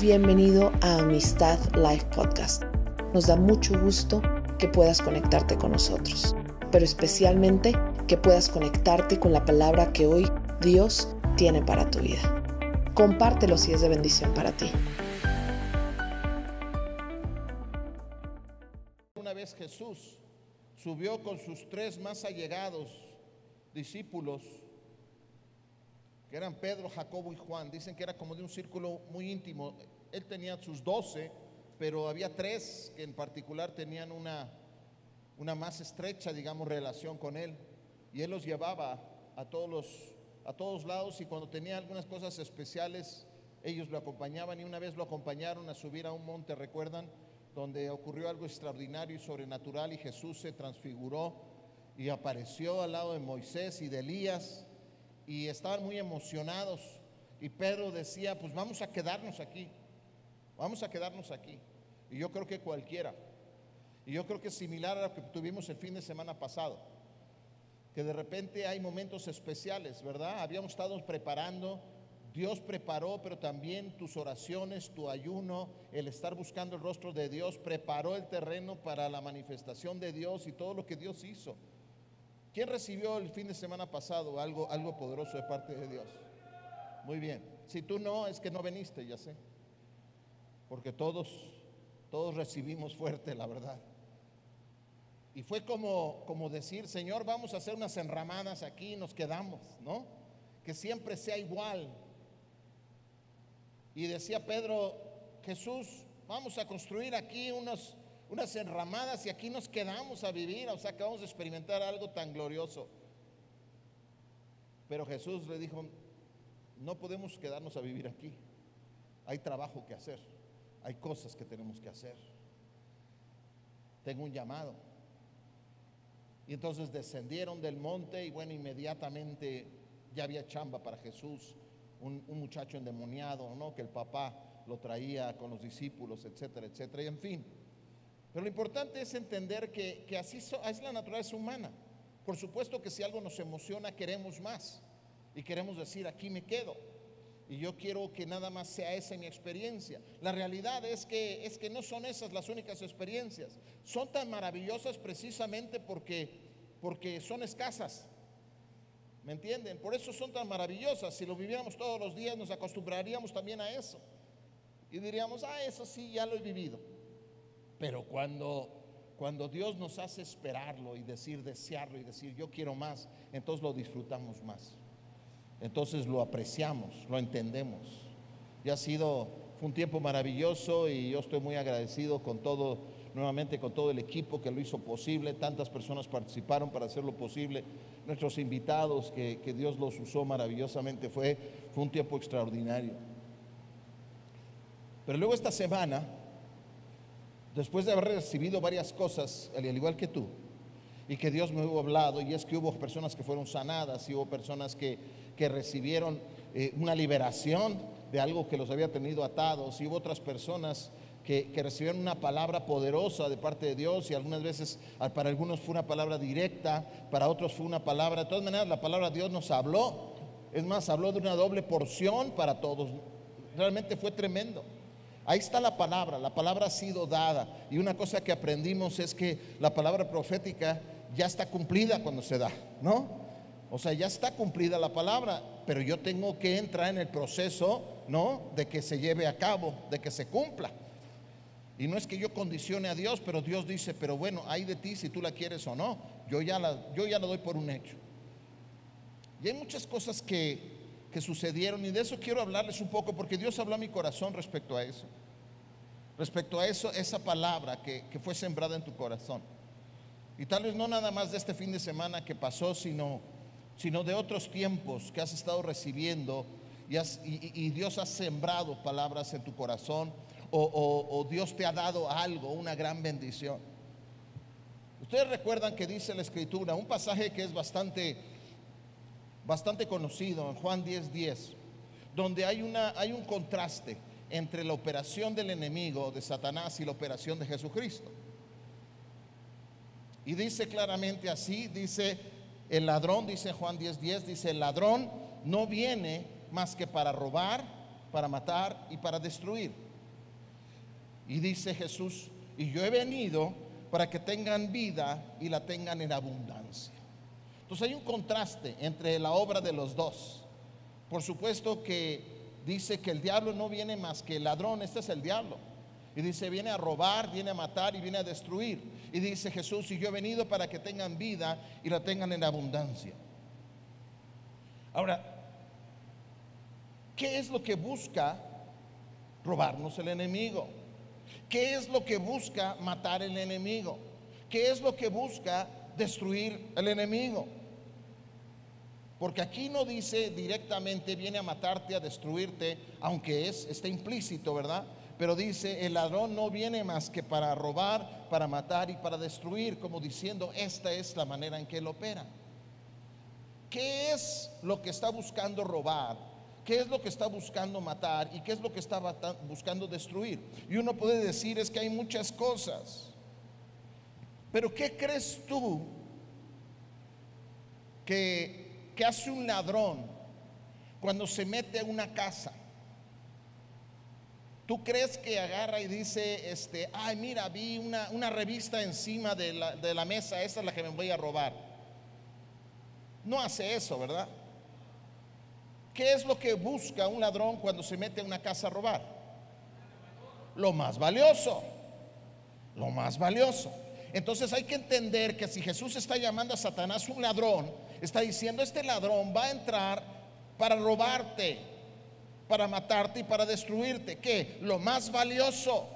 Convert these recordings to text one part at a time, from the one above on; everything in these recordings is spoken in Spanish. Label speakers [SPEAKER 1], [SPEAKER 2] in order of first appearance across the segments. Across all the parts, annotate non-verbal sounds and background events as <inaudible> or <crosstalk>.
[SPEAKER 1] Bienvenido a Amistad Life Podcast. Nos da mucho gusto que puedas conectarte con nosotros, pero especialmente que puedas conectarte con la palabra que hoy Dios tiene para tu vida. Compártelo si es de bendición para ti.
[SPEAKER 2] Una vez Jesús subió con sus tres más allegados discípulos, que eran Pedro, Jacobo y Juan. Dicen que era como de un círculo muy íntimo. Él tenía sus doce, pero había tres que en particular tenían una, una más estrecha, digamos, relación con él. Y él los llevaba a todos los a todos lados y cuando tenía algunas cosas especiales, ellos lo acompañaban y una vez lo acompañaron a subir a un monte, recuerdan, donde ocurrió algo extraordinario y sobrenatural y Jesús se transfiguró y apareció al lado de Moisés y de Elías y estaban muy emocionados y Pedro decía, pues vamos a quedarnos aquí, vamos a quedarnos aquí. Y yo creo que cualquiera, y yo creo que es similar a lo que tuvimos el fin de semana pasado que de repente hay momentos especiales, ¿verdad? Habíamos estado preparando, Dios preparó, pero también tus oraciones, tu ayuno, el estar buscando el rostro de Dios, preparó el terreno para la manifestación de Dios y todo lo que Dios hizo. ¿Quién recibió el fin de semana pasado algo, algo poderoso de parte de Dios? Muy bien. Si tú no, es que no veniste, ya sé. Porque todos, todos recibimos fuerte, la verdad. Y fue como, como decir, Señor, vamos a hacer unas enramadas aquí y nos quedamos, ¿no? Que siempre sea igual. Y decía Pedro, Jesús, vamos a construir aquí unos, unas enramadas y aquí nos quedamos a vivir, o sea que vamos a experimentar algo tan glorioso. Pero Jesús le dijo, no podemos quedarnos a vivir aquí. Hay trabajo que hacer, hay cosas que tenemos que hacer. Tengo un llamado. Y entonces descendieron del monte y bueno, inmediatamente ya había chamba para Jesús, un, muchacho endemoniado, ¿no? Que el papá lo traía con los discípulos, etcétera, etcétera, y en fin. Pero lo importante es entender que, así es la naturaleza humana. Por supuesto que si algo nos emociona, queremos más. Y queremos decir, aquí me quedo. Y yo quiero que nada más sea esa mi experiencia. La realidad es que, es que no son esas las únicas experiencias. Son tan maravillosas precisamente porque, porque son escasas. ¿Me entienden? Por eso son tan maravillosas. Si lo viviéramos todos los días, nos acostumbraríamos también a eso. Y diríamos, ah, eso sí, ya lo he vivido. Pero cuando, cuando Dios nos hace esperarlo y decir, desearlo y decir, yo quiero más, entonces lo disfrutamos más entonces lo apreciamos, lo entendemos. Y ha sido, fue un tiempo maravilloso y yo estoy muy agradecido con todo, nuevamente con todo el equipo que lo hizo posible. Tantas personas participaron para hacerlo posible. Nuestros invitados, que, Dios los usó maravillosamente, fue, fue un tiempo extraordinario. Pero luego esta semana, después de haber recibido varias cosas, al igual que tú, y que Dios me hubo hablado, y es que hubo personas que fueron sanadas, y hubo personas que, que recibieron eh, una liberación de algo que los había tenido atados, y hubo otras personas que, que, recibieron una palabra poderosa de parte de Dios, y algunas veces ah, para algunos fue una palabra directa, para otros fue una palabra, de todas maneras la palabra de Dios nos habló, es más, habló de una doble porción para todos, realmente fue tremendo. Ahí está la palabra, la palabra ha sido dada. Y una cosa que aprendimos es que la palabra profética ya está cumplida cuando se da, ¿no? O sea, ya está cumplida la palabra, pero yo tengo que entrar en el proceso, ¿no? De que se lleve a cabo, de que se cumpla. Y no es que yo condicione a Dios, pero Dios dice, pero bueno, hay de ti si tú la quieres o no. Yo ya la, yo ya la doy por un hecho. Y hay muchas cosas que, que sucedieron y de eso quiero hablarles un poco porque Dios habló a mi corazón respecto a eso. Respecto a eso, esa palabra que, que fue sembrada en tu corazón. Y tal vez no nada más de este fin de semana que pasó, sino, sino de otros tiempos que has estado recibiendo y, Dios ha sembrado palabras en tu corazón o, Dios te ha dado algo, una gran bendición. Ustedes recuerdan que dice la escritura, un pasaje que es bastante, bastante conocido en Juan 10:10, 10, donde hay, una, hay un contraste entre la operación del enemigo de Satanás y la operación de Jesucristo. Y dice claramente así, dice el ladrón, dice Juan 10:10, 10, dice el ladrón no viene más que para robar, para matar y para destruir. Y dice Jesús, y yo he venido para que tengan vida y la tengan en abundancia. Entonces hay un contraste entre la obra de los dos. Por supuesto que dice que el diablo no viene más que el ladrón, este es el diablo. Y dice, viene a robar, viene a matar y viene a destruir. Y dice Jesús, y yo he venido para que tengan vida y la tengan en abundancia. Ahora, ¿qué es lo que busca robarnos el enemigo? ¿Qué es lo que busca matar el enemigo? ¿Qué es lo que busca destruir el enemigo? Porque aquí no dice directamente viene a matarte, a destruirte, aunque es está implícito, ¿verdad? Pero dice, el ladrón no viene más que para robar, para matar y para destruir, como diciendo, esta es la manera en que él opera. ¿Qué es lo que está buscando robar? ¿Qué es lo que está buscando matar? ¿Y qué es lo que está buscando destruir? Y uno puede decir es que hay muchas cosas. Pero ¿qué crees tú que, que hace un ladrón cuando se mete a una casa? ¿Tú crees que agarra y dice, este, ay, mira, vi una, revista encima de la, de la mesa, esa es la que me voy a robar? No hace eso, ¿verdad? ¿Qué es lo que busca un ladrón cuando se mete a una casa a robar? Lo más valioso. Lo más valioso. Entonces hay que entender que si Jesús está llamando a Satanás un ladrón, está diciendo, este ladrón va a entrar para robarte, para matarte y para destruirte. ¿Qué? Lo más valioso.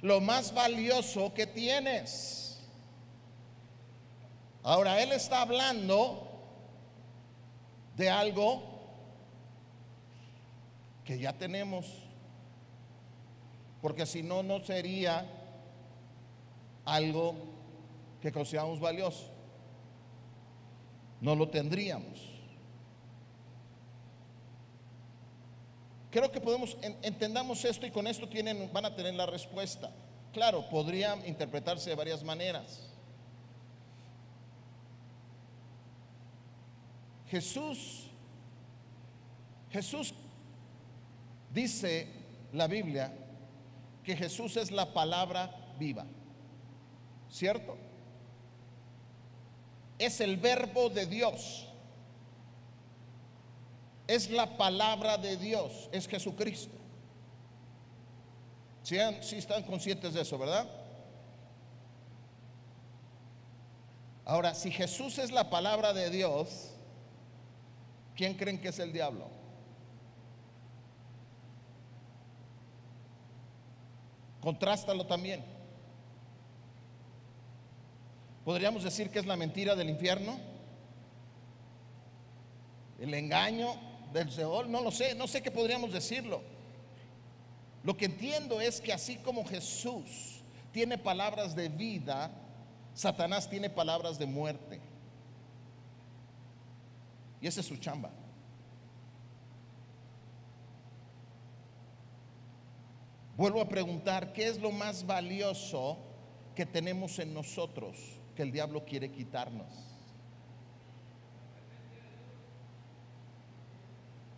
[SPEAKER 2] Lo más valioso que tienes. Ahora, Él está hablando de algo que ya tenemos. Porque si no, no sería algo que consideramos valioso. No lo tendríamos. Creo que podemos, entendamos esto y con esto tienen, van a tener la respuesta. Claro, podría interpretarse de varias maneras. Jesús, Jesús dice la Biblia que Jesús es la palabra viva, ¿cierto? Es el verbo de Dios es la palabra de Dios, es Jesucristo. Si, están conscientes de eso, ¿verdad? Ahora, si Jesús es la palabra de Dios, ¿quién creen que es el diablo? Contrástalo también. ¿Podríamos decir que es la mentira del infierno? ¿El engaño? del Seol, no lo sé, no sé qué podríamos decirlo. Lo que entiendo es que así como Jesús tiene palabras de vida, Satanás tiene palabras de muerte. Y esa es su chamba. Vuelvo a preguntar, ¿qué es lo más valioso que tenemos en nosotros que el diablo quiere quitarnos?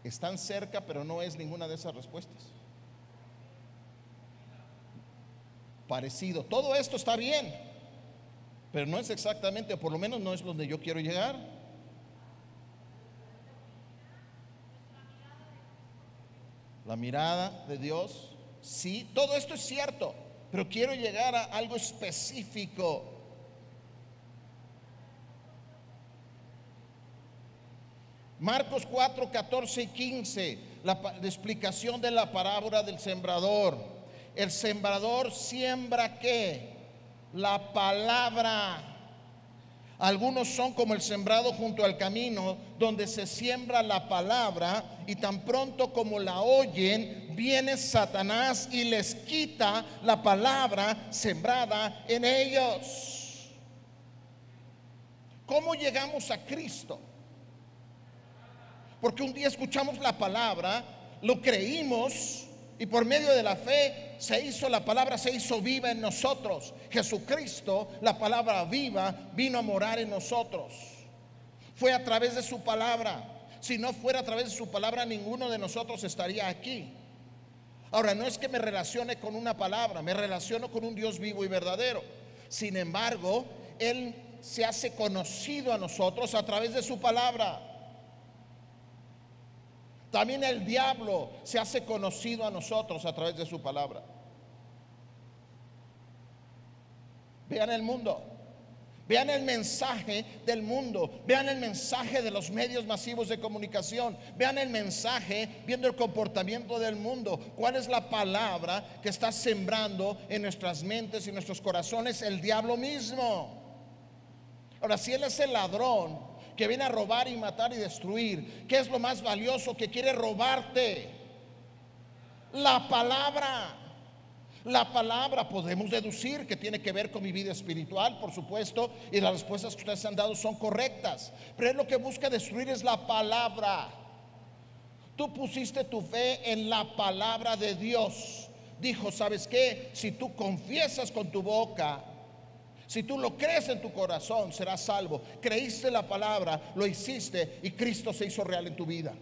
[SPEAKER 2] están cerca, pero no es ninguna de esas respuestas. Parecido. Todo esto está bien, pero no es exactamente, o por lo menos no es donde yo quiero llegar. La mirada de Dios, sí, todo esto es cierto, pero quiero llegar a algo específico Marcos 4, 14 y 15, la, explicación de la parábola del sembrador. El sembrador siembra qué? La palabra. Algunos son como el sembrado junto al camino, donde se siembra la palabra y tan pronto como la oyen, viene Satanás y les quita la palabra sembrada en ellos. ¿Cómo llegamos a Cristo? Porque un día escuchamos la palabra, lo creímos y por medio de la fe se hizo la palabra, se hizo viva en nosotros. Jesucristo, la palabra viva, vino a morar en nosotros. Fue a través de su palabra. Si no fuera a través de su palabra, ninguno de nosotros estaría aquí. Ahora, no es que me relacione con una palabra, me relaciono con un Dios vivo y verdadero. Sin embargo, Él se hace conocido a nosotros a través de su palabra. También el diablo se hace conocido a nosotros a través de su palabra. Vean el mundo. Vean el mensaje del mundo, vean el mensaje de los medios masivos de comunicación, vean el mensaje viendo el comportamiento del mundo. ¿Cuál es la palabra que está sembrando en nuestras mentes y nuestros corazones? El diablo mismo. Ahora, si él es el ladrón que viene a robar y matar y destruir, ¿qué es lo más valioso que quiere robarte? La palabra. La palabra podemos deducir que tiene que ver con mi vida espiritual, por supuesto, y las respuestas que ustedes han dado son correctas. Pero es lo que busca destruir es la palabra. Tú pusiste tu fe en la palabra de Dios. Dijo, ¿sabes qué? Si tú confiesas con tu boca, si tú lo crees en tu corazón, serás salvo. Creíste la palabra, lo hiciste y Cristo se hizo real en tu vida.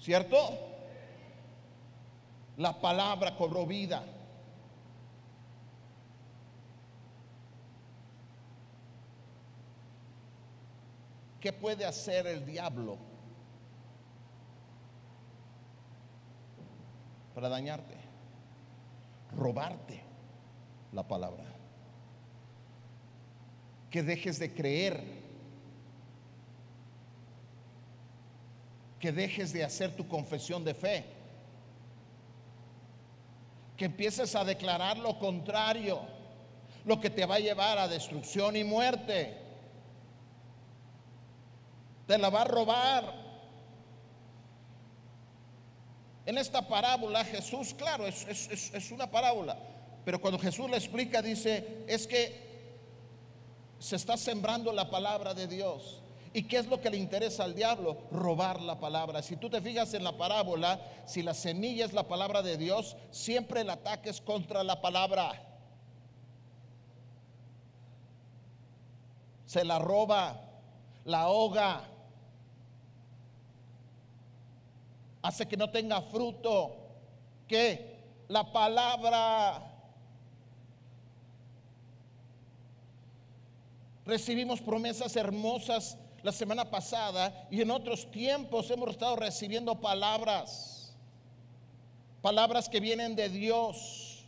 [SPEAKER 2] ¿Cierto? La palabra cobró vida. ¿Qué puede hacer el diablo para dañarte? Robarte la palabra. Que dejes de creer. Que dejes de hacer tu confesión de fe que empieces a declarar lo contrario, lo que te va a llevar a destrucción y muerte. Te la va a robar. En esta parábola Jesús, claro, es, es una parábola, pero cuando Jesús le explica, dice, es que se está sembrando la palabra de Dios. ¿Y qué es lo que le interesa al diablo? Robar la palabra. Si tú te fijas en la parábola, si la semilla es la palabra de Dios, siempre el ataque es contra la palabra. Se la roba, la ahoga, hace que no tenga fruto. ¿Qué? La palabra. Recibimos promesas hermosas la semana pasada y en otros tiempos hemos estado recibiendo palabras, palabras que vienen de Dios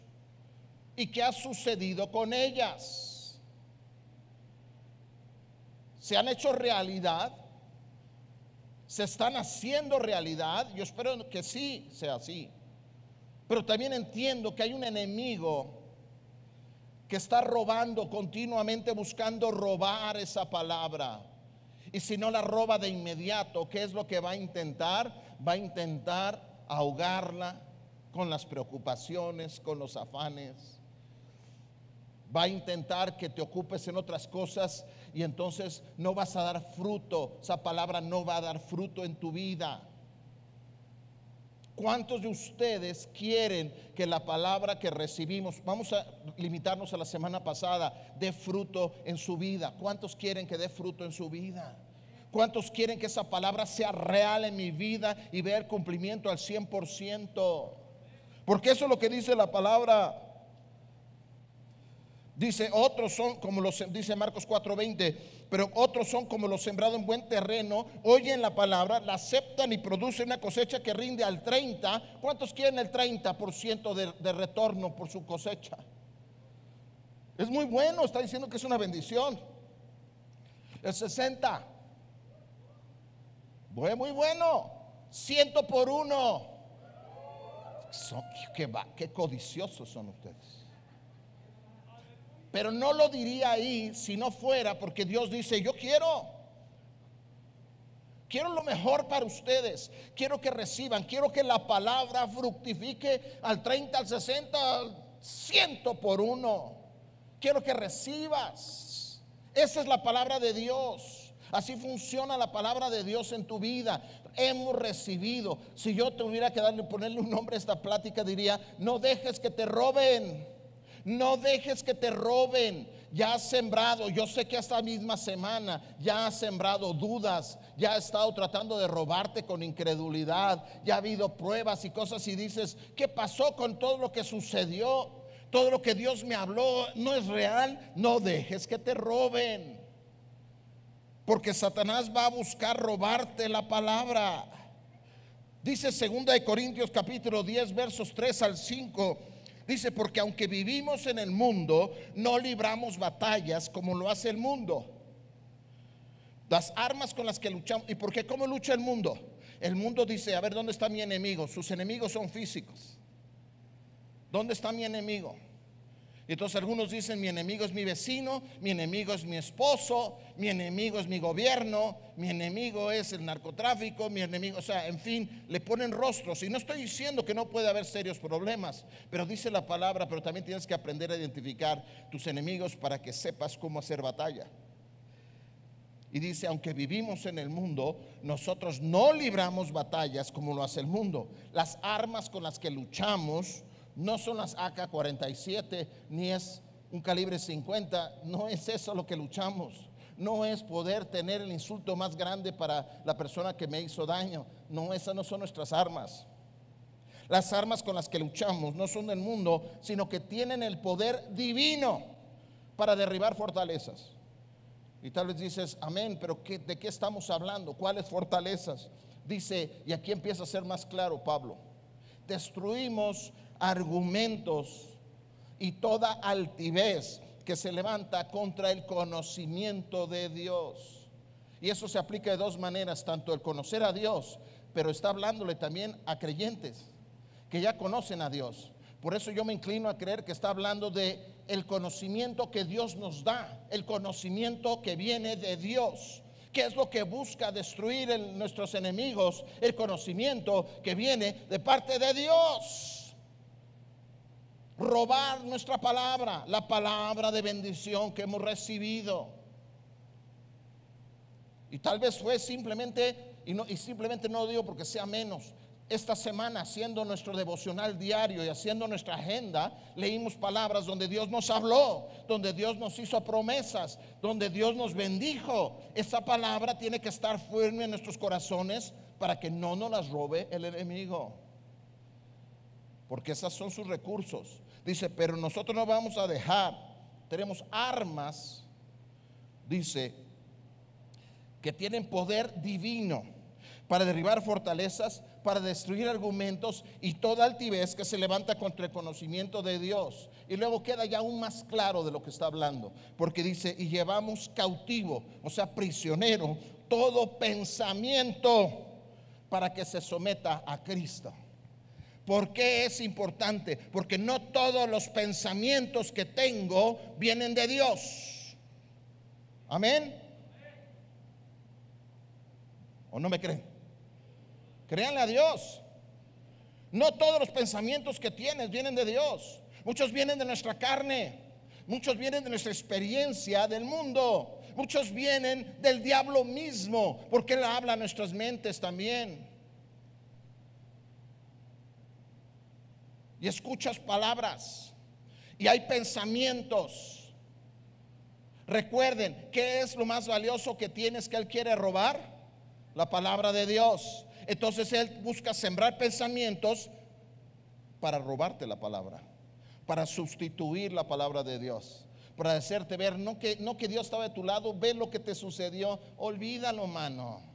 [SPEAKER 2] y que ha sucedido con ellas. Se han hecho realidad, se están haciendo realidad, yo espero que sí sea así, pero también entiendo que hay un enemigo que está robando continuamente, buscando robar esa palabra. Y si no la roba de inmediato, ¿qué es lo que va a intentar? Va a intentar ahogarla con las preocupaciones, con los afanes. Va a intentar que te ocupes en otras cosas y entonces no vas a dar fruto. Esa palabra no va a dar fruto en tu vida. ¿Cuántos de ustedes quieren que la palabra que recibimos, vamos a limitarnos a la semana pasada, dé fruto en su vida? ¿Cuántos quieren que dé fruto en su vida? ¿Cuántos quieren que esa palabra sea real en mi vida y vea el cumplimiento al 100%? Porque eso es lo que dice la palabra. Dice, otros son como los, dice Marcos 4:20, pero otros son como los sembrados en buen terreno, oyen la palabra, la aceptan y producen una cosecha que rinde al 30. ¿Cuántos quieren el 30% de, de retorno por su cosecha? Es muy bueno, está diciendo que es una bendición. El 60. Bueno, muy bueno. Ciento por uno. Son, qué, qué codiciosos son ustedes. Pero no lo diría ahí si no fuera porque Dios dice, yo quiero. Quiero lo mejor para ustedes. Quiero que reciban. Quiero que la palabra fructifique al 30, al 60, al 100 por uno. Quiero que recibas. Esa es la palabra de Dios. Así funciona la palabra de Dios en tu vida. Hemos recibido. Si yo tuviera que darle, ponerle un nombre a esta plática, diría, no dejes que te roben. No dejes que te roben. Ya has sembrado, yo sé que esta misma semana ya has sembrado dudas, ya ha estado tratando de robarte con incredulidad, ya ha habido pruebas y cosas y dices, ¿qué pasó con todo lo que sucedió? Todo lo que Dios me habló no es real. No dejes que te roben. Porque Satanás va a buscar robarte la palabra. Dice 2 de Corintios capítulo 10 versos 3 al 5. Dice, porque aunque vivimos en el mundo, no libramos batallas como lo hace el mundo. Las armas con las que luchamos. ¿Y por qué? ¿Cómo lucha el mundo? El mundo dice, a ver, ¿dónde está mi enemigo? Sus enemigos son físicos. ¿Dónde está mi enemigo? Y entonces algunos dicen, mi enemigo es mi vecino, mi enemigo es mi esposo, mi enemigo es mi gobierno, mi enemigo es el narcotráfico, mi enemigo, o sea, en fin, le ponen rostros. Y no estoy diciendo que no puede haber serios problemas, pero dice la palabra, pero también tienes que aprender a identificar tus enemigos para que sepas cómo hacer batalla. Y dice, aunque vivimos en el mundo, nosotros no libramos batallas como lo hace el mundo. Las armas con las que luchamos no son las AK-47, ni es un calibre 50, no es eso lo que luchamos. No es poder tener el insulto más grande para la persona que me hizo daño. No, esas no son nuestras armas. Las armas con las que luchamos no son del mundo, sino que tienen el poder divino para derribar fortalezas. Y tal vez dices, amén, pero ¿de qué estamos hablando? ¿Cuáles fortalezas? Dice, y aquí empieza a ser más claro Pablo, destruimos argumentos y toda altivez que se levanta contra el conocimiento de Dios. Y eso se aplica de dos maneras, tanto el conocer a Dios, pero está hablándole también a creyentes que ya conocen a Dios. Por eso yo me inclino a creer que está hablando de el conocimiento que Dios nos da, el conocimiento que viene de Dios. ¿Qué es lo que busca destruir en nuestros enemigos? El conocimiento que viene de parte de Dios robar nuestra palabra, la palabra de bendición que hemos recibido. Y tal vez fue simplemente, y, simplemente no digo porque sea menos, esta semana haciendo nuestro devocional diario y haciendo nuestra agenda, leímos palabras donde Dios nos habló, donde Dios nos hizo promesas, donde Dios nos bendijo. Esa palabra tiene que estar firme en nuestros corazones para que no nos las robe el enemigo. Porque esos son sus recursos. Dice, pero nosotros no vamos a dejar, tenemos armas, dice, que tienen poder divino para derribar fortalezas, para destruir argumentos y toda altivez que se levanta contra el conocimiento de Dios. Y luego queda ya aún más claro de lo que está hablando, porque dice, y llevamos cautivo, o sea, prisionero, todo pensamiento para que se someta a Cristo. ¿Por qué es importante? Porque no todos los pensamientos que tengo vienen de Dios. Amén. ¿O no me creen? Créanle a Dios. No todos los pensamientos que tienes vienen de Dios. Muchos vienen de nuestra carne. Muchos vienen de nuestra experiencia del mundo. Muchos vienen del diablo mismo. Porque Él habla a nuestras mentes también. Y escuchas palabras y hay pensamientos. Recuerden, ¿qué es lo más valioso que tienes que Él quiere robar? La palabra de Dios. Entonces Él busca sembrar pensamientos para robarte la palabra, para sustituir la palabra de Dios, para hacerte ver, no que, no que Dios estaba de tu lado, ve lo que te sucedió, olvídalo, mano.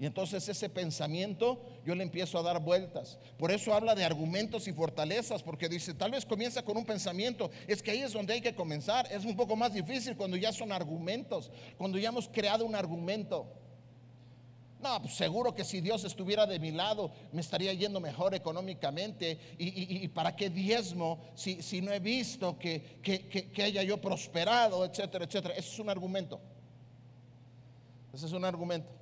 [SPEAKER 2] Y entonces ese pensamiento yo le empiezo a dar vueltas. Por eso habla de argumentos y fortalezas, porque dice, tal vez comienza con un pensamiento. Es que ahí es donde hay que comenzar. Es un poco más difícil cuando ya son argumentos, cuando ya hemos creado un argumento. No, pues seguro que si Dios estuviera de mi lado, me estaría yendo mejor económicamente. ¿Y, para qué diezmo si, si no he visto que, que haya yo prosperado, etcétera, etcétera? Ese es un argumento. Ese es un argumento.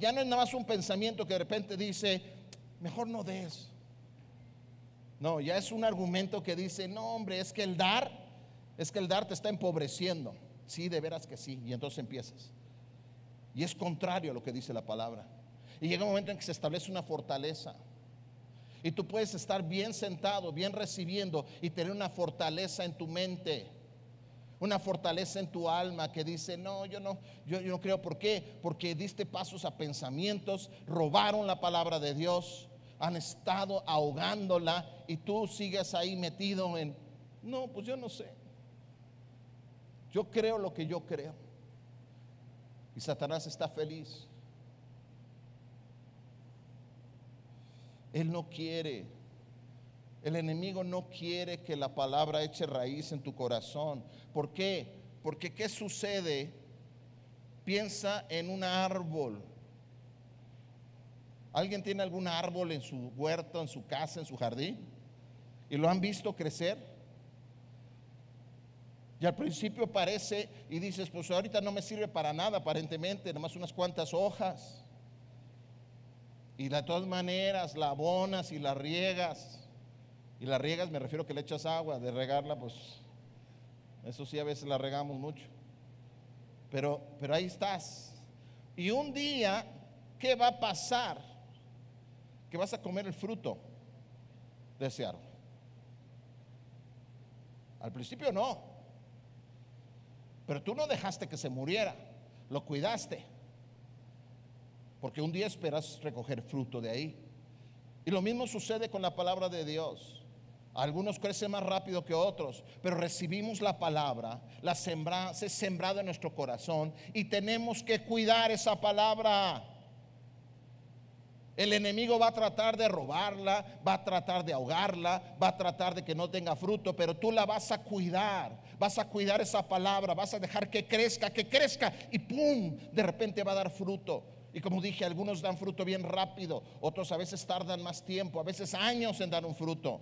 [SPEAKER 2] Ya no es nada más un pensamiento que de repente dice, mejor no des. No, ya es un argumento que dice, no hombre, es que el dar, es que el dar te está empobreciendo. Sí, de veras que sí. Y entonces empiezas. Y es contrario a lo que dice la palabra. Y llega un momento en que se establece una fortaleza. Y tú puedes estar bien sentado, bien recibiendo y tener una fortaleza en tu mente. Una fortaleza en tu alma que dice, no, yo no, yo, yo no creo. ¿Por qué? Porque diste pasos a pensamientos, robaron la palabra de Dios, han estado ahogándola y tú sigues ahí metido en, no, pues yo no sé. Yo creo lo que yo creo. Y Satanás está feliz. Él no quiere. El enemigo no quiere que la palabra eche raíz en tu corazón. ¿Por qué? Porque ¿qué sucede? Piensa en un árbol. ¿Alguien tiene algún árbol en su huerto, en su casa, en su jardín? ¿Y lo han visto crecer? Y al principio parece y dices, pues ahorita no me sirve para nada aparentemente, nomás unas cuantas hojas. Y de todas maneras la abonas y la riegas. Y la riegas me refiero que le echas agua, de regarla pues eso sí a veces la regamos mucho. Pero, pero ahí estás. Y un día, ¿qué va a pasar? Que vas a comer el fruto de ese árbol. Al principio no. Pero tú no dejaste que se muriera, lo cuidaste. Porque un día esperas recoger fruto de ahí. Y lo mismo sucede con la palabra de Dios. Algunos crecen más rápido que otros, pero recibimos la palabra, la sembra, se sembrada en nuestro corazón y tenemos que cuidar esa palabra. El enemigo va a tratar de robarla, va a tratar de ahogarla, va a tratar de que no tenga fruto, pero tú la vas a cuidar, vas a cuidar esa palabra, vas a dejar que crezca, que crezca y ¡pum! De repente va a dar fruto. Y como dije, algunos dan fruto bien rápido, otros a veces tardan más tiempo, a veces años en dar un fruto.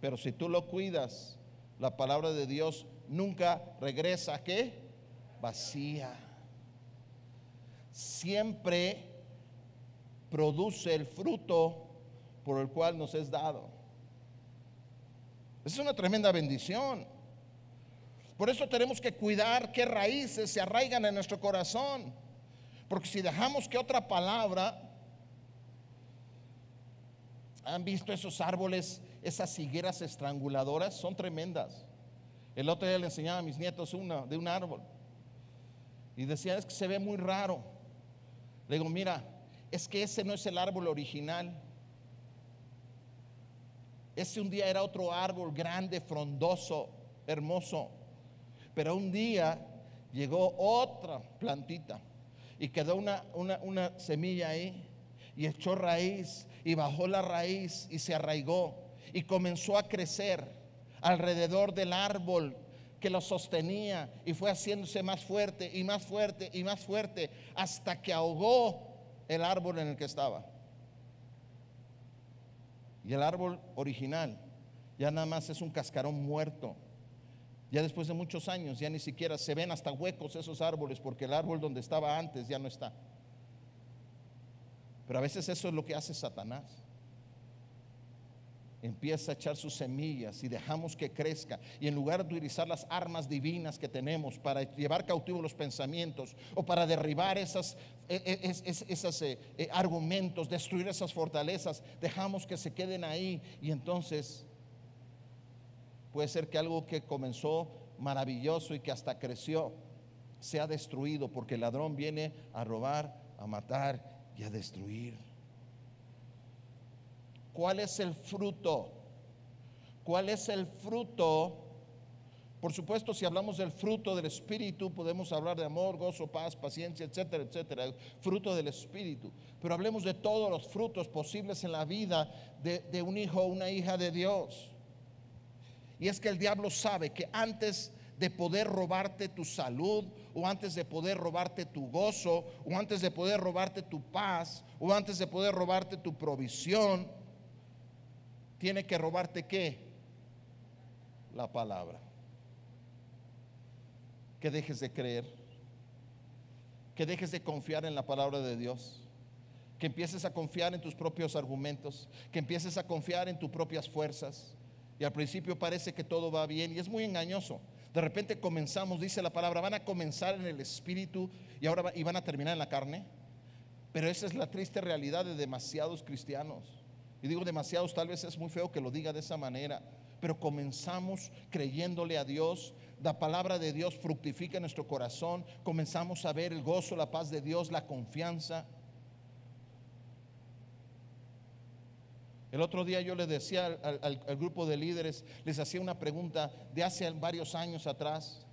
[SPEAKER 2] Pero si tú lo cuidas, la palabra de Dios nunca regresa, ¿qué? Vacía. Siempre produce el fruto por el cual nos es dado. Es una tremenda bendición. Por eso tenemos que cuidar qué raíces se arraigan en nuestro corazón. Porque si dejamos que otra palabra, han visto esos árboles, esas higueras estranguladoras, son tremendas. El otro día le enseñaba a mis nietos una de un árbol. Y decía, es que se ve muy raro. Le digo, mira, es que ese no es el árbol original. Ese un día era otro árbol grande, frondoso, hermoso. Pero un día llegó otra plantita y quedó una, una, semilla ahí y echó raíz y bajó la raíz y se arraigó y comenzó a crecer alrededor del árbol que lo sostenía y fue haciéndose más fuerte y más fuerte y más fuerte hasta que ahogó el árbol en el que estaba. Y el árbol original ya nada más es un cascarón muerto. Ya después de muchos años ya ni siquiera se ven hasta huecos esos árboles porque el árbol donde estaba antes ya no está. Pero a veces eso es lo que hace Satanás empieza a echar sus semillas y dejamos que crezca. Y en lugar de utilizar las armas divinas que tenemos para llevar cautivos los pensamientos o para derribar esas, e, e, esos eh, eh, argumentos, destruir esas fortalezas, dejamos que se queden ahí. Y entonces puede ser que algo que comenzó maravilloso y que hasta creció sea destruido porque el ladrón viene a robar, a matar y a destruir. ¿Cuál es el fruto? ¿Cuál es el fruto? Por supuesto, si hablamos del fruto del Espíritu, podemos hablar de amor, gozo, paz, paciencia, etcétera, etcétera. Fruto del Espíritu. Pero hablemos de todos los frutos posibles en la vida de, de un hijo o una hija de Dios. Y es que el diablo sabe que antes de poder robarte tu salud, o antes de poder robarte tu gozo, o antes de poder robarte tu paz, o antes de poder robarte tu provisión, tiene que robarte qué? La palabra. Que dejes de creer. Que dejes de confiar en la palabra de Dios. Que empieces a confiar en tus propios argumentos. Que empieces a confiar en tus propias fuerzas. Y al principio parece que todo va bien y es muy engañoso. De repente comenzamos, dice la palabra, van a comenzar en el espíritu y ahora y van a terminar en la carne. Pero esa es la triste realidad de demasiados cristianos. Y digo demasiados, tal vez es muy feo que lo diga de esa manera, pero comenzamos creyéndole a Dios, la palabra de Dios fructifica en nuestro corazón, comenzamos a ver el gozo, la paz de Dios, la confianza. El otro día yo les decía al, al, grupo de líderes, les hacía una pregunta de hace varios años atrás.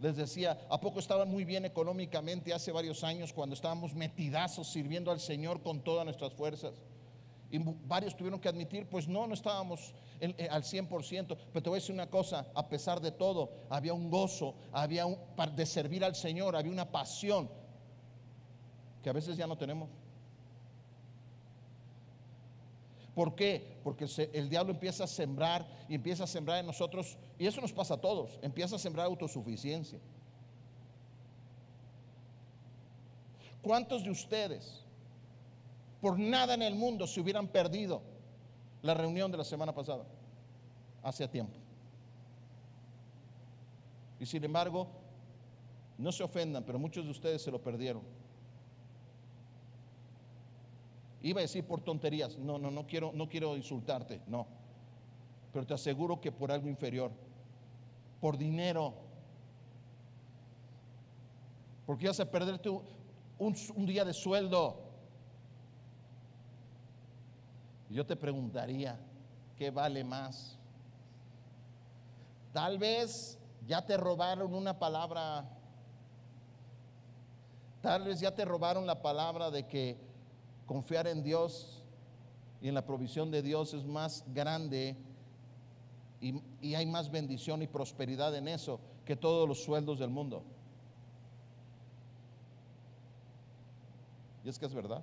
[SPEAKER 2] Les decía, ¿a poco estaban muy bien económicamente hace varios años cuando estábamos metidazos sirviendo al Señor con todas nuestras fuerzas? Y varios tuvieron que admitir, pues no, no estábamos eh, al 100%, pero te voy a decir una cosa, a pesar de todo, había un gozo, había un, de servir al Señor, había una pasión que a veces ya no tenemos. ¿Por qué? Porque el diablo empieza a sembrar y empieza a sembrar en nosotros, y eso nos pasa a todos, empieza a sembrar autosuficiencia. ¿Cuántos de ustedes por nada en el mundo se hubieran perdido la reunión de la semana pasada? Hace tiempo. Y sin embargo, no se ofendan, pero muchos de ustedes se lo perdieron. Iba a decir por tonterías. No, no, no quiero, no quiero insultarte, no. Pero te aseguro que por algo inferior. Por dinero. Porque ibas a perderte un, un día de sueldo. Y yo te preguntaría, ¿qué vale más? Tal vez ya te robaron una palabra. Tal vez ya te robaron la palabra de que confiar en Dios y en la provisión de Dios es más grande y, hay más bendición y prosperidad en eso que todos los sueldos del mundo. Y es que es verdad.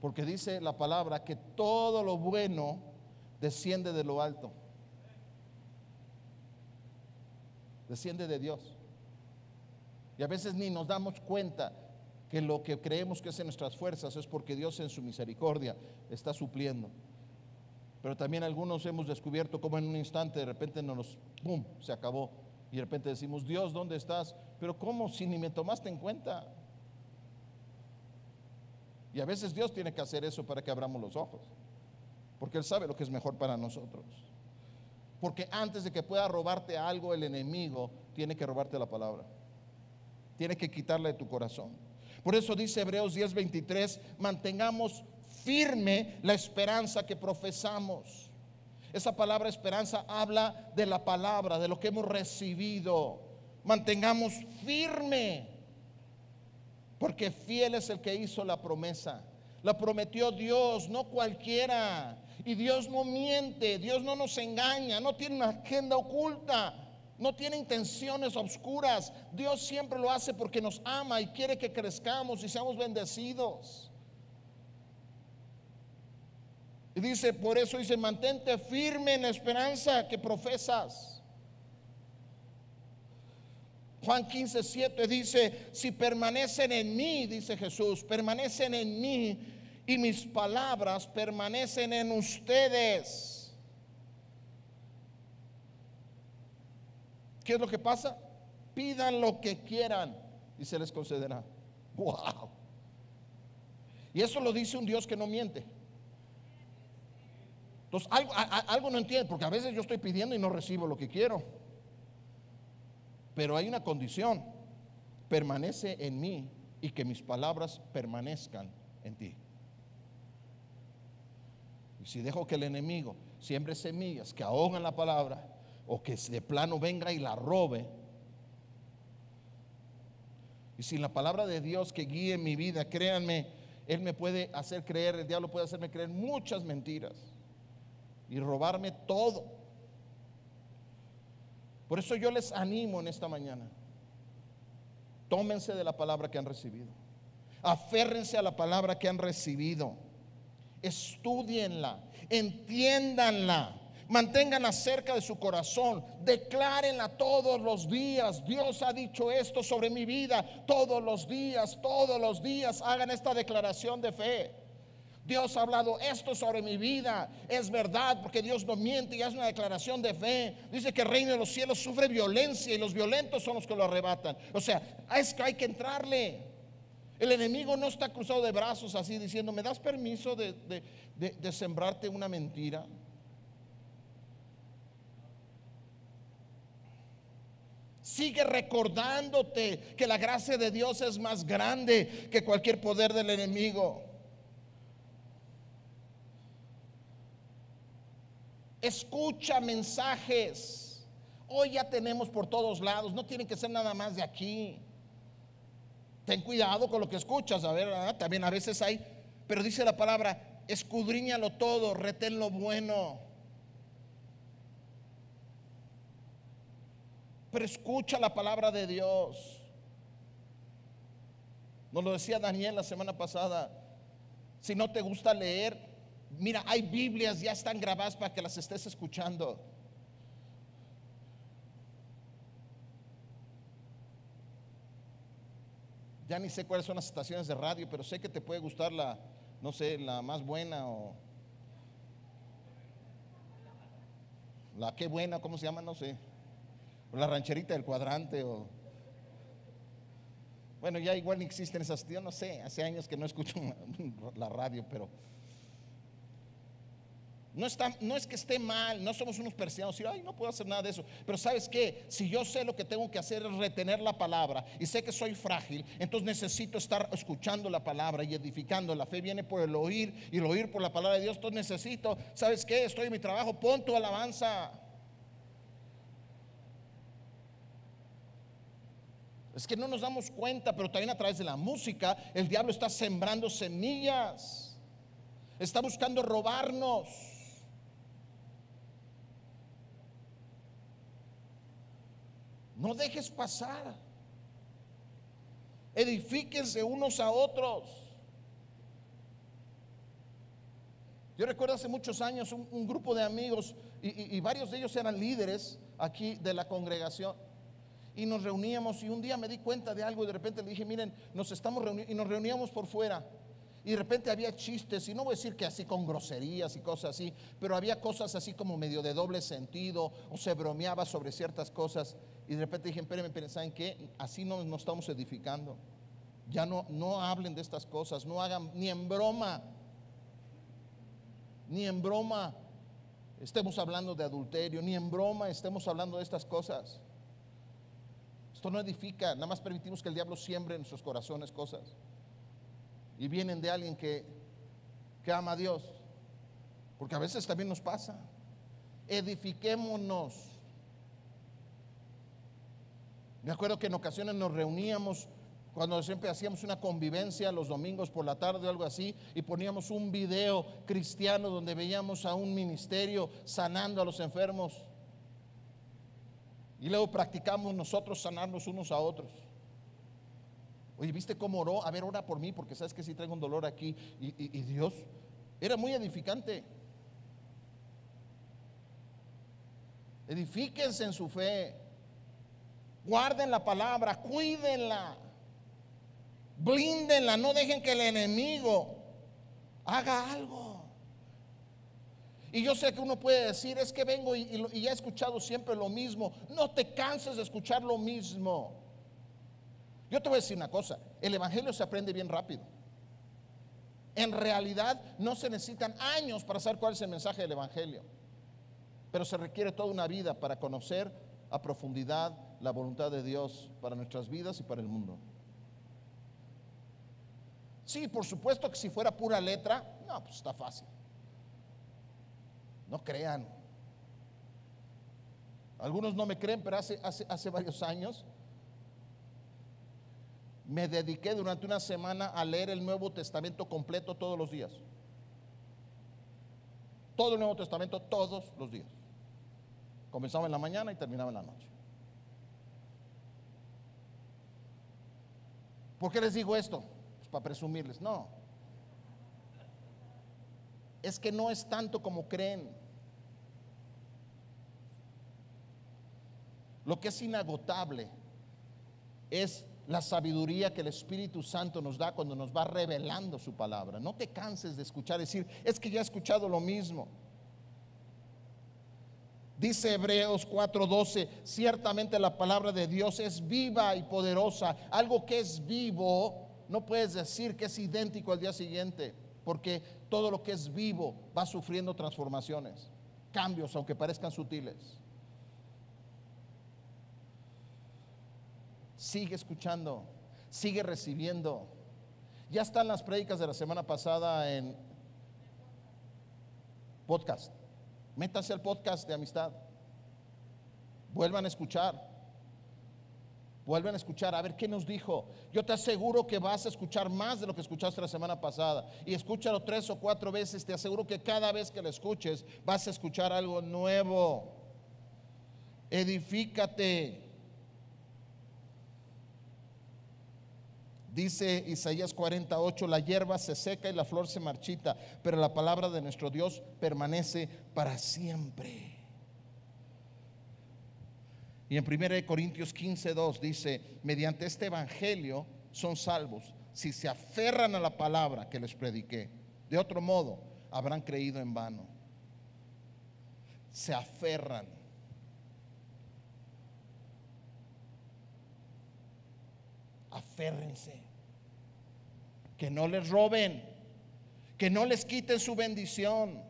[SPEAKER 2] Porque dice la palabra que todo lo bueno desciende de lo alto. Desciende de Dios. Y a veces ni nos damos cuenta que lo que creemos que es en nuestras fuerzas es porque Dios en su misericordia está supliendo. Pero también algunos hemos descubierto como en un instante de repente nos, ¡pum!, se acabó. Y de repente decimos, Dios, ¿dónde estás? Pero ¿cómo si ni me tomaste en cuenta? Y a veces Dios tiene que hacer eso para que abramos los ojos. Porque Él sabe lo que es mejor para nosotros. Porque antes de que pueda robarte algo el enemigo, tiene que robarte la palabra. Tiene que quitarla de tu corazón. Por eso dice Hebreos 10:23, mantengamos firme la esperanza que profesamos. Esa palabra esperanza habla de la palabra, de lo que hemos recibido. Mantengamos firme, porque fiel es el que hizo la promesa. La prometió Dios, no cualquiera. Y Dios no miente, Dios no nos engaña, no tiene una agenda oculta no tiene intenciones oscuras. Dios siempre lo hace porque nos ama y quiere que crezcamos y seamos bendecidos. Y dice, por eso dice, mantente firme en la esperanza que profesas. Juan 15, 7 dice, si permanecen en mí, dice Jesús, permanecen en mí y mis palabras permanecen en ustedes ¿Qué es lo que pasa? Pidan lo que quieran y se les concederá. ¡Wow! Y eso lo dice un Dios que no miente. Entonces, algo, no entiendo, porque a veces yo estoy pidiendo y no recibo lo que quiero. Pero hay una condición, permanece en mí y que mis palabras permanezcan en ti. Y si dejo que el enemigo siembre semillas que ahogan la palabra, o que de plano venga y la robe. Y sin la palabra de Dios que guíe mi vida, créanme, Él me puede hacer creer, el diablo puede hacerme creer muchas mentiras y robarme todo. Por eso yo les animo en esta mañana. Tómense de la palabra que han recibido. Aférrense a la palabra que han recibido. Estudienla, entiéndanla mantengan cerca de su corazón, declárenla todos los días. Dios ha dicho esto sobre mi vida todos los días, todos los días hagan esta declaración de fe. Dios ha hablado esto sobre mi vida. Es verdad, porque Dios no miente y hace una declaración de fe. Dice que el reino de los cielos sufre violencia y los violentos son los que lo arrebatan. O sea, es que hay que entrarle. El enemigo no está cruzado de brazos así diciendo, ¿me das permiso de, de sembrarte una mentira? Sigue recordándote que la gracia de Dios es más grande que cualquier poder del enemigo. Escucha mensajes. Hoy ya tenemos por todos lados, no tienen que ser nada más de aquí. Ten cuidado con lo que escuchas, a ver, también a veces hay, pero dice la palabra, escudriñalo todo, retén lo bueno. Pero escucha la palabra de Dios. Nos lo decía Daniel la semana pasada. Si no te gusta leer, mira, hay Biblias, ya están grabadas para que las estés escuchando. Ya ni sé cuáles son las estaciones de radio, pero sé que te puede gustar la, no sé, la más buena o la qué buena, ¿cómo se llama? No sé. O la rancherita del cuadrante o bueno, ya igual ni existen esas, yo no sé, hace años que no escucho <laughs> la radio, pero no, está, no es que esté mal, no somos unos persianos, y ay, no puedo hacer nada de eso. Pero sabes qué, si yo sé lo que tengo que hacer es retener la palabra y sé que soy frágil, entonces necesito estar escuchando la palabra y edificando. La fe viene por el oír y el oír por la palabra de Dios. Entonces necesito, ¿sabes qué? Estoy en mi trabajo, pon tu alabanza. Es que no nos damos cuenta, pero también a través de la música el diablo está sembrando semillas. Está buscando robarnos. No dejes pasar. Edifíquense unos a otros. Yo recuerdo hace muchos años un, grupo de amigos y, varios de ellos eran líderes aquí de la congregación. Y nos reuníamos y un día me di cuenta de algo y de repente le dije, miren, nos estamos reuniendo y nos reuníamos por fuera. Y de repente había chistes, y no voy a decir que así con groserías y cosas así, pero había cosas así como medio de doble sentido, o se bromeaba sobre ciertas cosas. Y de repente dije, espérenme, pero ¿saben qué? Así no nos estamos edificando. Ya no, no hablen de estas cosas, no hagan ni en broma, ni en broma estemos hablando de adulterio, ni en broma estemos hablando de estas cosas. Esto no edifica, nada más permitimos que el diablo siembre en nuestros corazones cosas. Y vienen de alguien que, que ama a Dios. Porque a veces también nos pasa. Edifiquémonos me acuerdo que en ocasiones nos reuníamos cuando siempre hacíamos una convivencia los domingos por la tarde o algo así y poníamos un video cristiano donde veíamos a un ministerio sanando a los enfermos. Y luego practicamos nosotros sanarnos unos a otros. Oye, ¿viste cómo oró? A ver, ora por mí porque sabes que si traigo un dolor aquí. Y, y Dios era muy edificante. Edifíquense en su fe. Guarden la palabra, cuídenla, blíndenla, no dejen que el enemigo haga algo. Y yo sé que uno puede decir, es que vengo y, y, he escuchado siempre lo mismo. No te canses de escuchar lo mismo. Yo te voy a decir una cosa, el Evangelio se aprende bien rápido. En realidad no se necesitan años para saber cuál es el mensaje del Evangelio, pero se requiere toda una vida para conocer a profundidad la voluntad de Dios para nuestras vidas y para el mundo. Sí, por supuesto que si fuera pura letra, no, pues está fácil. No crean. Algunos no me creen, pero hace, hace, hace varios años me dediqué durante una semana a leer el Nuevo Testamento completo todos los días. Todo el Nuevo Testamento todos los días. Comenzaba en la mañana y terminaba en la noche. ¿Por qué les digo esto? Pues para presumirles. No. Es que no es tanto como creen. Lo que es inagotable es la sabiduría que el Espíritu Santo nos da cuando nos va revelando su palabra. No te canses de escuchar, decir, es que ya he escuchado lo mismo. Dice Hebreos 4:12, ciertamente la palabra de Dios es viva y poderosa. Algo que es vivo no puedes decir que es idéntico al día siguiente, porque todo lo que es vivo va sufriendo transformaciones, cambios, aunque parezcan sutiles. Sigue escuchando, sigue recibiendo. Ya están las prédicas de la semana pasada en podcast. Métase al podcast de amistad. Vuelvan a escuchar. Vuelven a escuchar, a ver qué nos dijo. Yo te aseguro que vas a escuchar más de lo que escuchaste la semana pasada. Y escúchalo tres o cuatro veces. Te aseguro que cada vez que lo escuches vas a escuchar algo nuevo. Edifícate. Dice Isaías 48, la hierba se seca y la flor se marchita, pero la palabra de nuestro Dios permanece para siempre. Y en 1 Corintios 15, 2 dice, mediante este evangelio son salvos si se aferran a la palabra que les prediqué. De otro modo, habrán creído en vano. Se aferran. Aférrense. Que no les roben. Que no les quiten su bendición.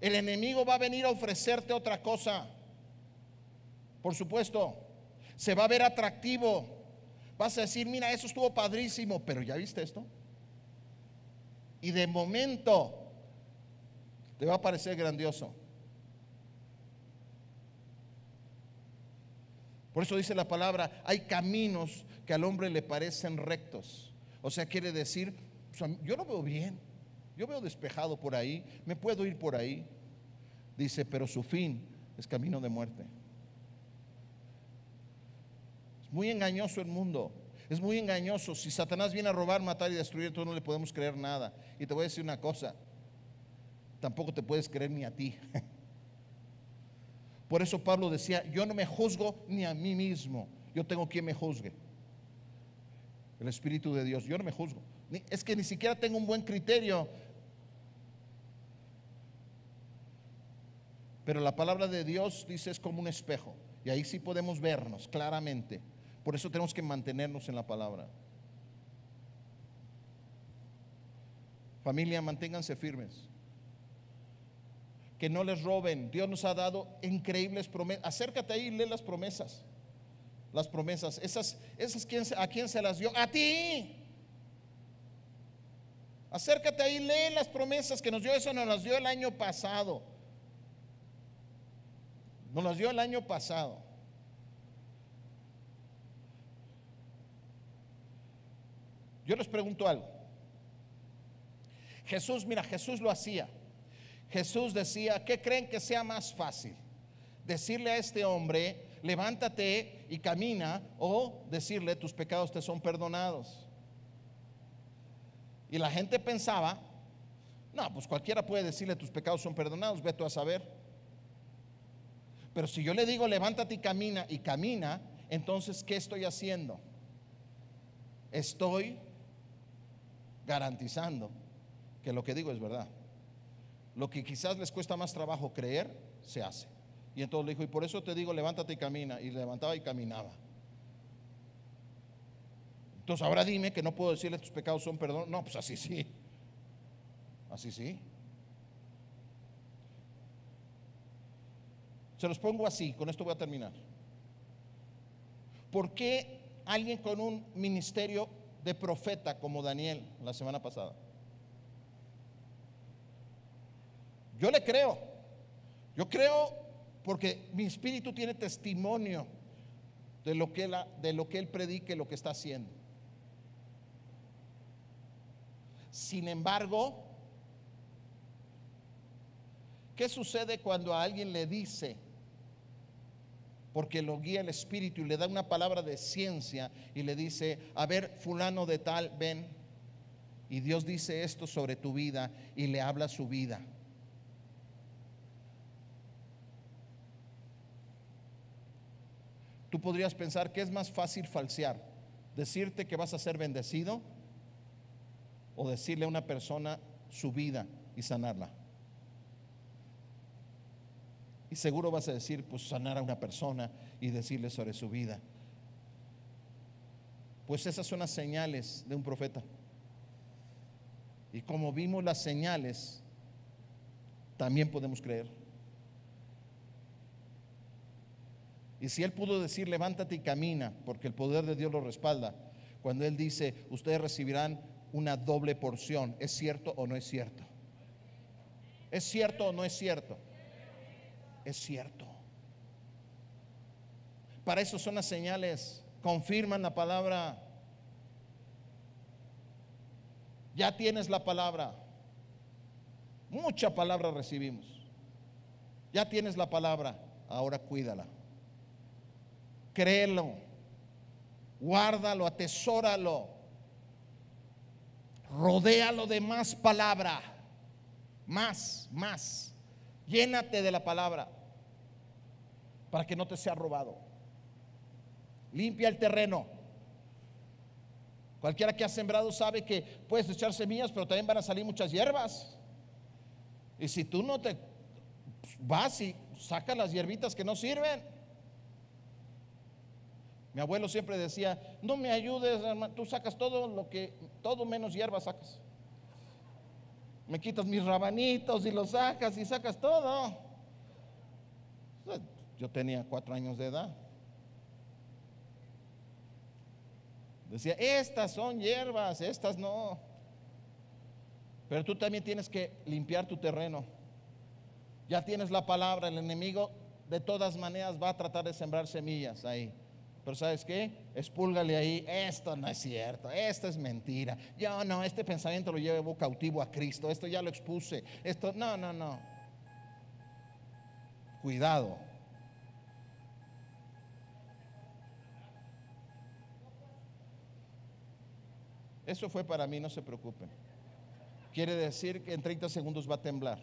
[SPEAKER 2] El enemigo va a venir a ofrecerte otra cosa. Por supuesto, se va a ver atractivo. Vas a decir, mira, eso estuvo padrísimo, pero ¿ya viste esto? Y de momento te va a parecer grandioso. Por eso dice la palabra, hay caminos que al hombre le parecen rectos. O sea, quiere decir, yo lo veo bien, yo veo despejado por ahí, me puedo ir por ahí. Dice, pero su fin es camino de muerte muy engañoso el mundo. Es muy engañoso. Si Satanás viene a robar, matar y destruir, tú no le podemos creer nada. Y te voy a decir una cosa. Tampoco te puedes creer ni a ti. <laughs> Por eso Pablo decía, yo no me juzgo ni a mí mismo. Yo tengo quien me juzgue. El Espíritu de Dios. Yo no me juzgo. Es que ni siquiera tengo un buen criterio. Pero la palabra de Dios dice es como un espejo. Y ahí sí podemos vernos claramente. Por eso tenemos que mantenernos en la palabra. Familia, manténganse firmes. Que no les roben. Dios nos ha dado increíbles promesas. Acércate ahí y lee las promesas. Las promesas. Esas, esas ¿a quién se las dio? A ti. Acércate ahí, lee las promesas que nos dio. Eso nos las dio el año pasado. Nos las dio el año pasado. Yo les pregunto algo. Jesús, mira, Jesús lo hacía. Jesús decía, ¿qué creen que sea más fácil? Decirle a este hombre, levántate y camina, o decirle, tus pecados te son perdonados. Y la gente pensaba, no, pues cualquiera puede decirle, tus pecados son perdonados, ve tú a saber. Pero si yo le digo, levántate y camina, y camina, entonces, ¿qué estoy haciendo? Estoy garantizando que lo que digo es verdad. Lo que quizás les cuesta más trabajo creer, se hace. Y entonces le dijo, y por eso te digo, levántate y camina. Y levantaba y caminaba. Entonces ahora dime que no puedo decirle tus pecados son perdón. No, pues así sí. Así sí. Se los pongo así, con esto voy a terminar. ¿Por qué alguien con un ministerio de profeta como Daniel la semana pasada. Yo le creo. Yo creo porque mi espíritu tiene testimonio de lo que él, de lo predique, lo que está haciendo. Sin embargo, ¿qué sucede cuando a alguien le dice, porque lo guía el Espíritu y le da una palabra de ciencia y le dice, a ver, fulano de tal, ven. Y Dios dice esto sobre tu vida y le habla su vida. Tú podrías pensar que es más fácil falsear, decirte que vas a ser bendecido o decirle a una persona su vida y sanarla. Y seguro vas a decir, pues sanar a una persona y decirle sobre su vida. Pues esas son las señales de un profeta. Y como vimos las señales, también podemos creer. Y si Él pudo decir, levántate y camina, porque el poder de Dios lo respalda, cuando Él dice, ustedes recibirán una doble porción, ¿es cierto o no es cierto? ¿Es cierto o no es cierto? Es cierto. Para eso son las señales, confirman la palabra. Ya tienes la palabra. Mucha palabra recibimos. Ya tienes la palabra, ahora cuídala. Créelo, guárdalo, atesóralo, rodéalo de más palabra, más, más. Llénate de la palabra para que no te sea robado. Limpia el terreno. Cualquiera que ha sembrado sabe que puedes echar semillas, pero también van a salir muchas hierbas. Y si tú no te vas y sacas las hierbitas que no sirven. Mi abuelo siempre decía, no me ayudes, hermano, tú sacas todo lo que, todo menos hierba sacas. Me quitas mis rabanitos y los sacas y sacas todo. Yo tenía cuatro años de edad. Decía, estas son hierbas, estas no. Pero tú también tienes que limpiar tu terreno. Ya tienes la palabra, el enemigo de todas maneras va a tratar de sembrar semillas ahí. Pero ¿sabes qué? Espúlgale ahí, esto no es cierto, esto es mentira. Yo no, este pensamiento lo llevo cautivo a Cristo, esto ya lo expuse. Esto, no, no, no. Cuidado. Eso fue para mí, no se preocupen. Quiere decir que en 30 segundos va a temblar.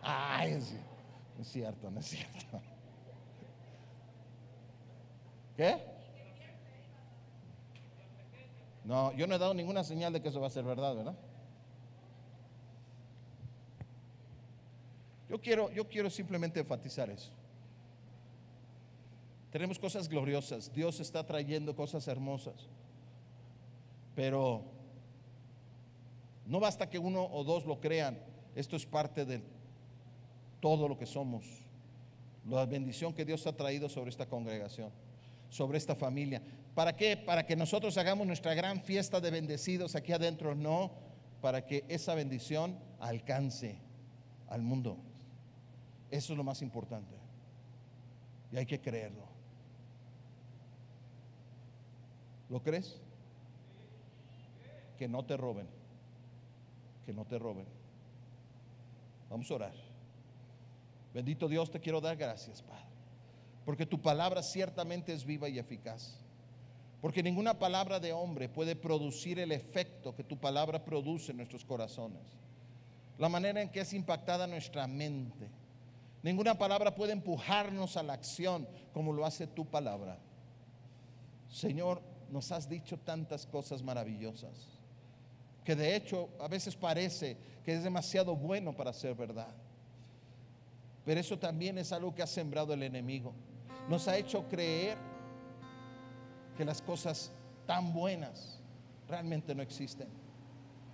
[SPEAKER 2] Ay, es cierto, no es cierto. ¿Qué? No, yo no he dado ninguna señal de que eso va a ser verdad, ¿verdad? Yo quiero, yo quiero simplemente enfatizar eso. Tenemos cosas gloriosas, Dios está trayendo cosas hermosas, pero no basta que uno o dos lo crean, esto es parte de todo lo que somos, la bendición que Dios ha traído sobre esta congregación sobre esta familia. ¿Para qué? Para que nosotros hagamos nuestra gran fiesta de bendecidos aquí adentro, no, para que esa bendición alcance al mundo. Eso es lo más importante. Y hay que creerlo. ¿Lo crees? Que no te roben. Que no te roben. Vamos a orar. Bendito Dios, te quiero dar gracias, Padre. Porque tu palabra ciertamente es viva y eficaz. Porque ninguna palabra de hombre puede producir el efecto que tu palabra produce en nuestros corazones. La manera en que es impactada nuestra mente. Ninguna palabra puede empujarnos a la acción como lo hace tu palabra. Señor, nos has dicho tantas cosas maravillosas que de hecho a veces parece que es demasiado bueno para ser verdad. Pero eso también es algo que ha sembrado el enemigo nos ha hecho creer que las cosas tan buenas realmente no existen.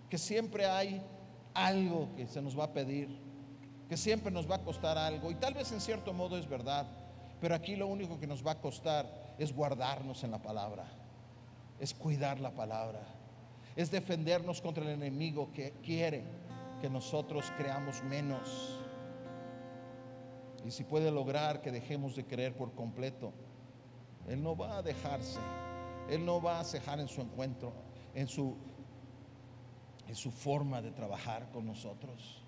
[SPEAKER 2] Que siempre hay algo que se nos va a pedir, que siempre nos va a costar algo. Y tal vez en cierto modo es verdad, pero aquí lo único que nos va a costar es guardarnos en la palabra, es cuidar la palabra, es defendernos contra el enemigo que quiere que nosotros creamos menos y si puede lograr que dejemos de creer por completo, Él no va a dejarse. Él no va a cejar en su encuentro, en su, en su forma de trabajar con nosotros.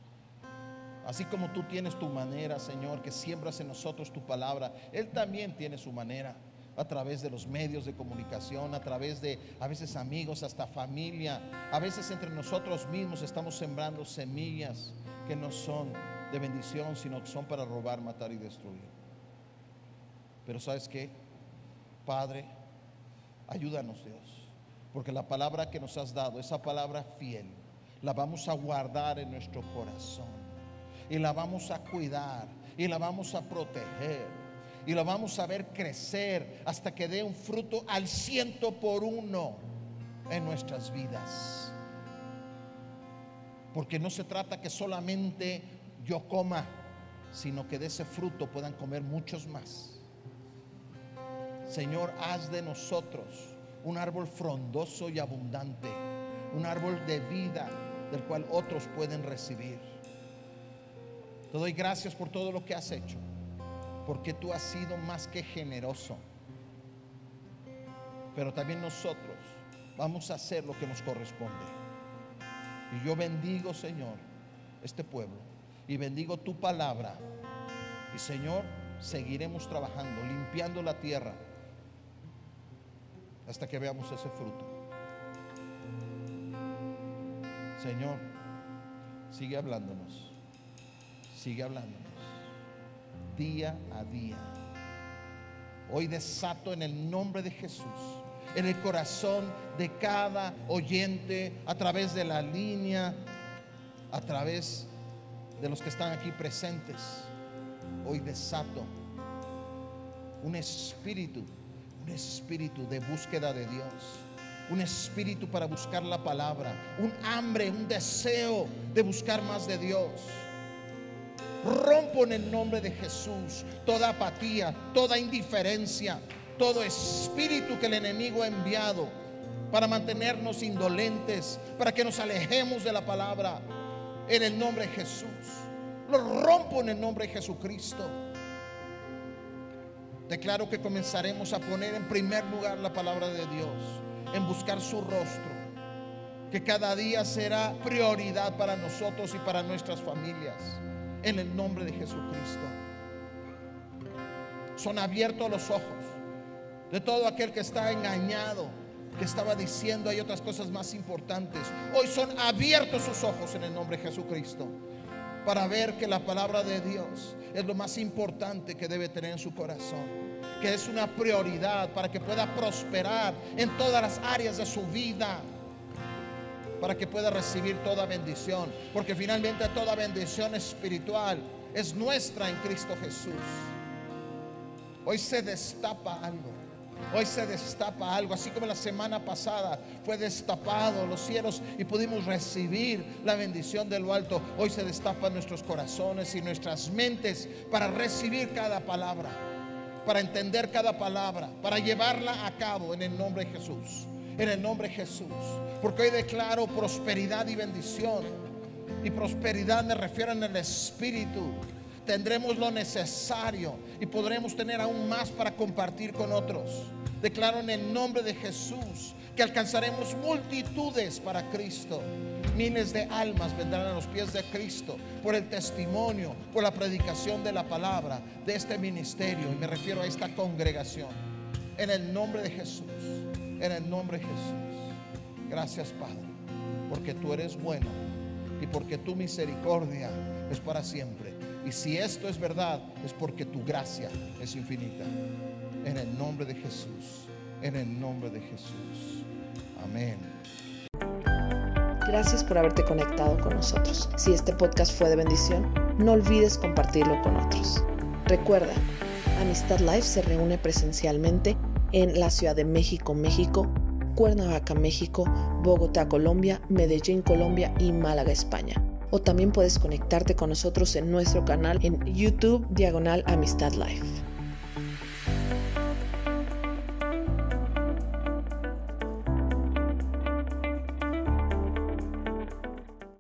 [SPEAKER 2] Así como tú tienes tu manera, Señor, que siembras en nosotros tu palabra, Él también tiene su manera a través de los medios de comunicación, a través de a veces amigos, hasta familia. A veces entre nosotros mismos estamos sembrando semillas que no son de bendición, sino que son para robar, matar y destruir. Pero sabes qué, Padre, ayúdanos Dios, porque la palabra que nos has dado, esa palabra fiel, la vamos a guardar en nuestro corazón y la vamos a cuidar y la vamos a proteger y lo vamos a ver crecer hasta que dé un fruto al ciento por uno en nuestras vidas. Porque no se trata que solamente yo coma, sino que de ese fruto puedan comer muchos más. Señor, haz de nosotros un árbol frondoso y abundante, un árbol de vida del cual otros pueden recibir. Te doy gracias por todo lo que has hecho, porque tú has sido más que generoso. Pero también nosotros vamos a hacer lo que nos corresponde. Y yo bendigo, Señor, este pueblo y bendigo tu palabra. Y Señor, seguiremos trabajando, limpiando la tierra hasta que veamos ese fruto. Señor, sigue hablándonos, sigue hablándonos día a día. Hoy desato en el nombre de Jesús, en el corazón de cada oyente, a través de la línea, a través de los que están aquí presentes. Hoy desato un espíritu un espíritu de búsqueda de Dios, un espíritu para buscar la palabra, un hambre, un deseo de buscar más de Dios. Rompo en el nombre de Jesús toda apatía, toda indiferencia, todo espíritu que el enemigo ha enviado para mantenernos indolentes, para que nos alejemos de la palabra. En el nombre de Jesús. Lo rompo en el nombre de Jesucristo. Declaro que comenzaremos a poner en primer lugar la palabra de Dios, en buscar su rostro, que cada día será prioridad para nosotros y para nuestras familias, en el nombre de Jesucristo. Son abiertos los ojos de todo aquel que está engañado, que estaba diciendo hay otras cosas más importantes. Hoy son abiertos sus ojos en el nombre de Jesucristo para ver que la palabra de Dios es lo más importante que debe tener en su corazón que es una prioridad para que pueda prosperar en todas las áreas de su vida, para que pueda recibir toda bendición, porque finalmente toda bendición espiritual es nuestra en Cristo Jesús. Hoy se destapa algo. Hoy se destapa algo, así como la semana pasada fue destapado los cielos y pudimos recibir la bendición de lo alto. Hoy se destapan nuestros corazones y nuestras mentes para recibir cada palabra para entender cada palabra, para llevarla a cabo en el nombre de Jesús. En el nombre de Jesús. Porque hoy declaro prosperidad y bendición. Y prosperidad me refiero en el Espíritu. Tendremos lo necesario y podremos tener aún más para compartir con otros. Declaro en el nombre de Jesús que alcanzaremos multitudes para Cristo. Miles de almas vendrán a los pies de Cristo por el testimonio, por la predicación de la palabra de este ministerio. Y me refiero a esta congregación. En el nombre de Jesús. En el nombre de Jesús. Gracias Padre. Porque tú eres bueno. Y porque tu misericordia es para siempre. Y si esto es verdad, es porque tu gracia es infinita. En el nombre de Jesús. En el nombre de Jesús. Amén.
[SPEAKER 1] Gracias por haberte conectado con nosotros. Si este podcast fue de bendición, no olvides compartirlo con otros. Recuerda, Amistad Life se reúne presencialmente en la Ciudad de México, México, Cuernavaca, México, Bogotá, Colombia, Medellín, Colombia y Málaga, España. O también puedes conectarte con nosotros en nuestro canal en YouTube Diagonal Amistad Life.